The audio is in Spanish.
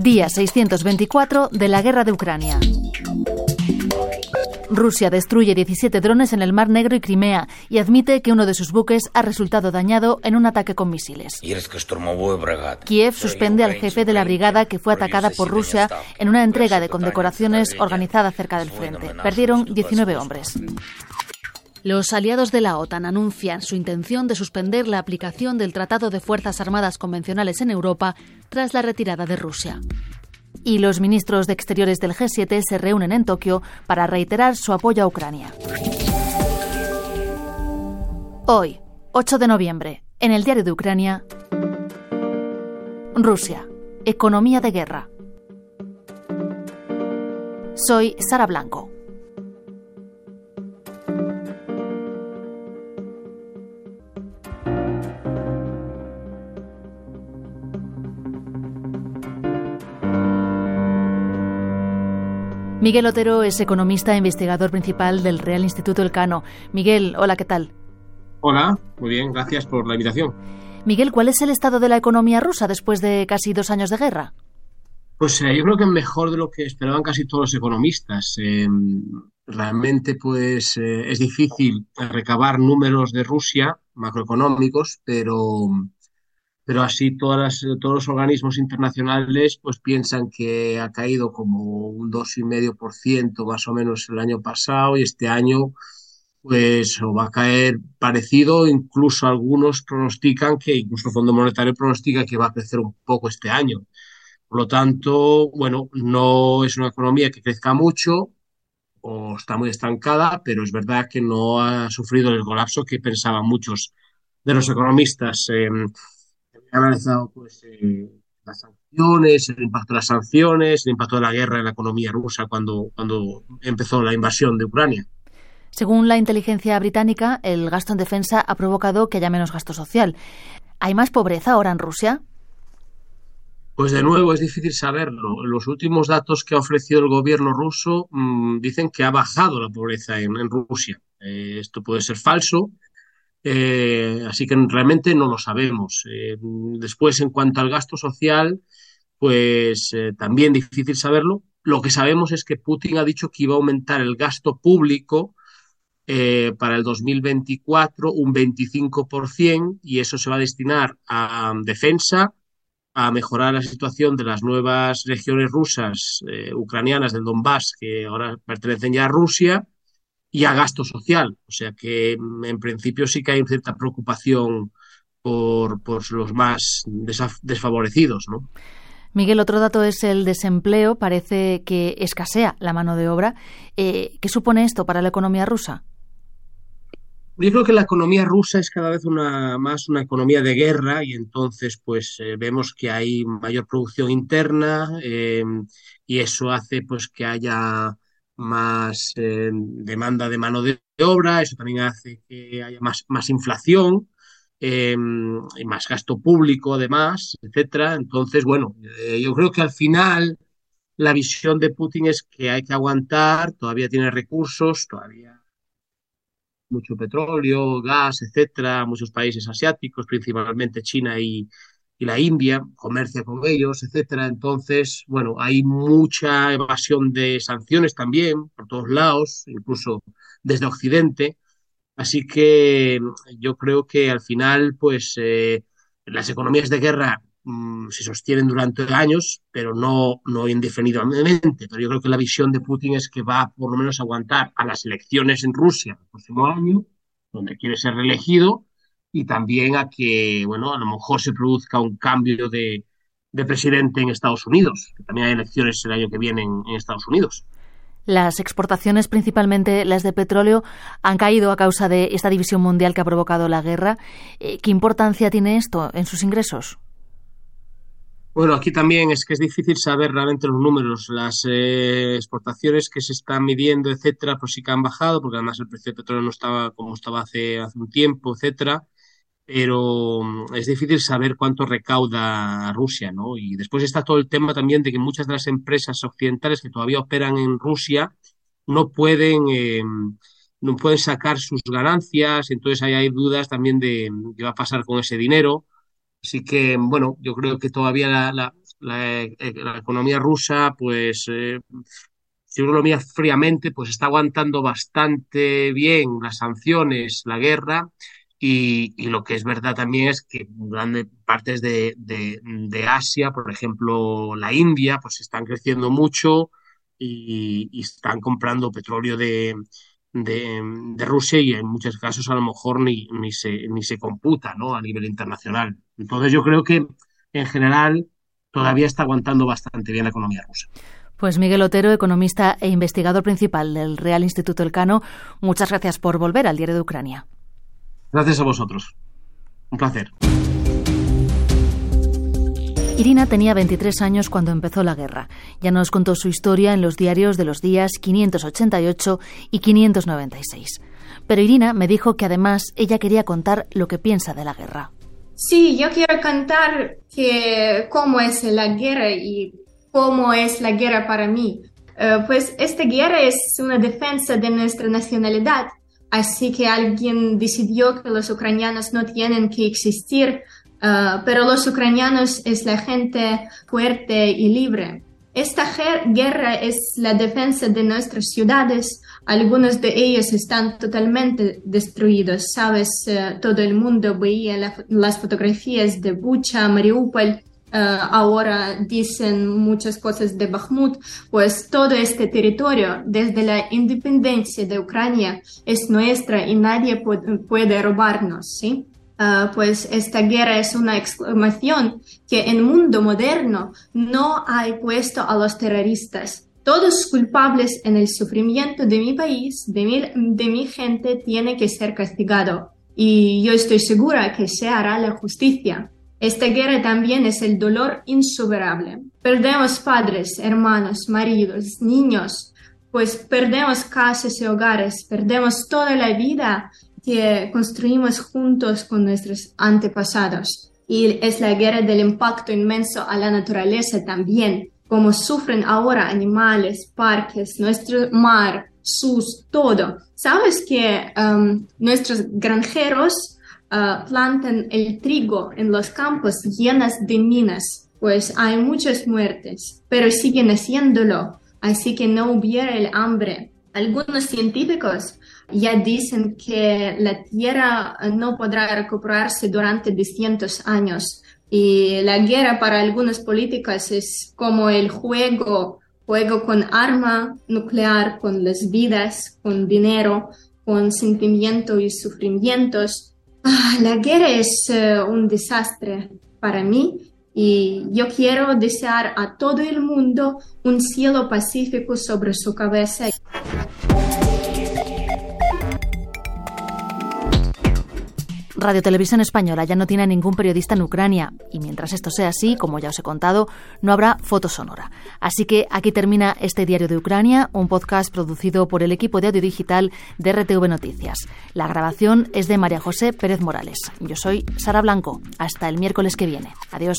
Día 624 de la guerra de Ucrania. Rusia destruye 17 drones en el Mar Negro y Crimea y admite que uno de sus buques ha resultado dañado en un ataque con misiles. Kiev suspende al jefe de la brigada que fue atacada por Rusia en una entrega de condecoraciones organizada cerca del frente. Perdieron 19 hombres. Los aliados de la OTAN anuncian su intención de suspender la aplicación del Tratado de Fuerzas Armadas Convencionales en Europa tras la retirada de Rusia. Y los ministros de Exteriores del G7 se reúnen en Tokio para reiterar su apoyo a Ucrania. Hoy, 8 de noviembre, en el diario de Ucrania, Rusia, economía de guerra. Soy Sara Blanco. Miguel Otero es economista e investigador principal del Real Instituto Elcano. Miguel, hola, ¿qué tal? Hola, muy bien, gracias por la invitación. Miguel, ¿cuál es el estado de la economía rusa después de casi dos años de guerra? Pues eh, yo creo que mejor de lo que esperaban casi todos los economistas. Em, realmente, pues eh, es difícil recabar números de Rusia macroeconómicos, pero pero así todas todos los organismos internacionales pues piensan que ha caído como un 2,5% más o menos el año pasado y este año pues va a caer parecido, incluso algunos pronostican que, incluso el Fondo Monetario pronostica que va a crecer un poco este año. Por lo tanto, bueno, no es una economía que crezca mucho o está muy estancada, pero es verdad que no ha sufrido el colapso que pensaban muchos de los economistas. Em, He analizado pues, eh, las sanciones, el impacto de las sanciones, el impacto de la guerra en la economía rusa cuando, cuando empezó la invasión de Ucrania. Según la inteligencia británica, el gasto en defensa ha provocado que haya menos gasto social. ¿Hay más pobreza ahora en Rusia? Pues de nuevo es difícil saberlo. Los últimos datos que ha ofrecido el gobierno ruso mm, dicen que ha bajado la pobreza en, Rusia. Eh, esto puede ser falso, eh, así que realmente no lo sabemos. Eh, después, en cuanto al gasto social, pues eh, también difícil saberlo. Lo que sabemos es que Putin ha dicho que iba a aumentar el gasto público para el 2024 un 25% y eso se va a destinar a defensa, a mejorar la situación de las nuevas regiones rusas, ucranianas del Donbass, que ahora pertenecen ya a Rusia, y a gasto social. O sea que mm, en principio sí que hay cierta preocupación por, por los más desfavorecidos, ¿no? Miguel, otro dato es el desempleo. Parece que escasea la mano de obra. Eh, ¿Qué supone esto para la economía rusa? Yo creo que la economía rusa es cada vez una, más una economía de guerra y entonces pues eh, vemos que hay mayor producción interna eh, y eso hace pues que haya más eh, demanda de mano de obra, eso también hace que haya más, más inflación, eh, y más gasto público además, etcétera. Entonces, bueno, eh, yo creo que al final la visión de Putin es que hay que aguantar, todavía tiene recursos, todavía mucho petróleo, gas, etcétera, muchos países asiáticos, principalmente China y, y la India comercia con ellos, etcétera. Entonces, bueno, hay mucha evasión de sanciones también por todos lados, incluso desde Occidente. Así que yo creo que al final, pues eh, las economías de guerra mm, se sostienen durante años, pero no, no indefinidamente. Pero yo creo que la visión de Putin es que va por lo menos a aguantar a las elecciones en Rusia el próximo año, donde quiere ser reelegido, y también a que, bueno, a lo mejor se produzca un cambio de, presidente en Estados Unidos, que también hay elecciones el año que viene en, Estados Unidos. Las exportaciones, principalmente las de petróleo, han caído a causa de esta división mundial que ha provocado la guerra. Eh, ¿Qué importancia tiene esto en sus ingresos? Bueno, aquí también es que es difícil saber realmente los números. Las eh, exportaciones que se están midiendo, etcétera, pues sí que han bajado, porque además el precio del petróleo no estaba como estaba hace, hace un tiempo, etcétera pero mm, es difícil saber cuánto recauda Rusia, ¿no? Y después está todo el tema también de que muchas de las empresas occidentales que todavía operan en Rusia no pueden, eh, no pueden sacar sus ganancias, entonces ahí hay dudas también de qué va a pasar con ese dinero. Así que, bueno, yo creo que todavía la, La, economía rusa, pues, si uno lo mira fríamente, pues está aguantando bastante bien las sanciones, la guerra, y, lo que es verdad también es que grandes partes de, Asia, por ejemplo la India, pues están creciendo mucho y, están comprando petróleo de, Rusia y en muchos casos a lo mejor ni, ni, se, ni se computa ¿no? a nivel internacional. Entonces yo creo que en general todavía está aguantando bastante bien la economía rusa. Pues Miguel Otero, economista e investigador principal del Real Instituto Elcano, muchas gracias por volver al diario de Ucrania. Gracias a vosotros. Un placer. Irina tenía 23 años cuando empezó la guerra. Ya nos contó su historia en los diarios de los días 588 y 596. Pero Irina me dijo que además ella quería contar lo que piensa de la guerra. Sí, yo quiero contar que cómo es la guerra y cómo es la guerra para mí. Eh, pues esta guerra es una defensa de nuestra nacionalidad Así que alguien decidió que los ucranianos no tienen que existir, uh, pero los ucranianos es la gente fuerte y libre. Esta guerra es la defensa de nuestras ciudades. Algunos de ellos están totalmente destruidos. Sabes, uh, todo el mundo veía las fotografías de Bucha, Mariupol, eh, ahora dicen muchas cosas de Bakhmut, pues todo este territorio desde la independencia de Ucrania es nuestra y nadie puede, robarnos, ¿sí? Eh, pues esta guerra es una exclamación que en el mundo moderno no hay puesto a los terroristas. Todos culpables en el sufrimiento de mi país, de mi, de mi gente, tienen que ser castigados. Y yo estoy segura que se hará la justicia. Esta guerra también es el dolor insuperable. Perdemos padres, hermanos, maridos, niños, pues perdemos casas y hogares, perdemos toda la vida que construimos juntos con nuestros antepasados. Y es la guerra del impacto inmenso a la naturaleza también, como sufren ahora animales, parques, nuestro mar, sus, todo. ¿Sabes que um, nuestros granjeros Ah, plantan el trigo en los campos llenas de minas, pues hay muchas muertes, pero siguen haciéndolo, así que no hubiera el hambre. Algunos científicos ya dicen que la Tierra no podrá recuperarse durante 200 años. Y la guerra para algunas políticas es como el juego, juego con arma nuclear, con las vidas, con dinero, con sentimientos y sufrimientos la guerra es eh, un desastre para mí y yo quiero desear a todo el mundo un cielo pacífico sobre su cabeza. Radio Televisión Española ya no tiene ningún periodista en Ucrania y mientras esto sea así, como ya os he contado, no habrá foto sonora. Así que aquí termina este Diario de Ucrania, un podcast producido por el equipo de audio digital de RTV Noticias. La grabación es de María José Pérez Morales. Yo soy Sara Blanco. Hasta el miércoles que viene. Adiós.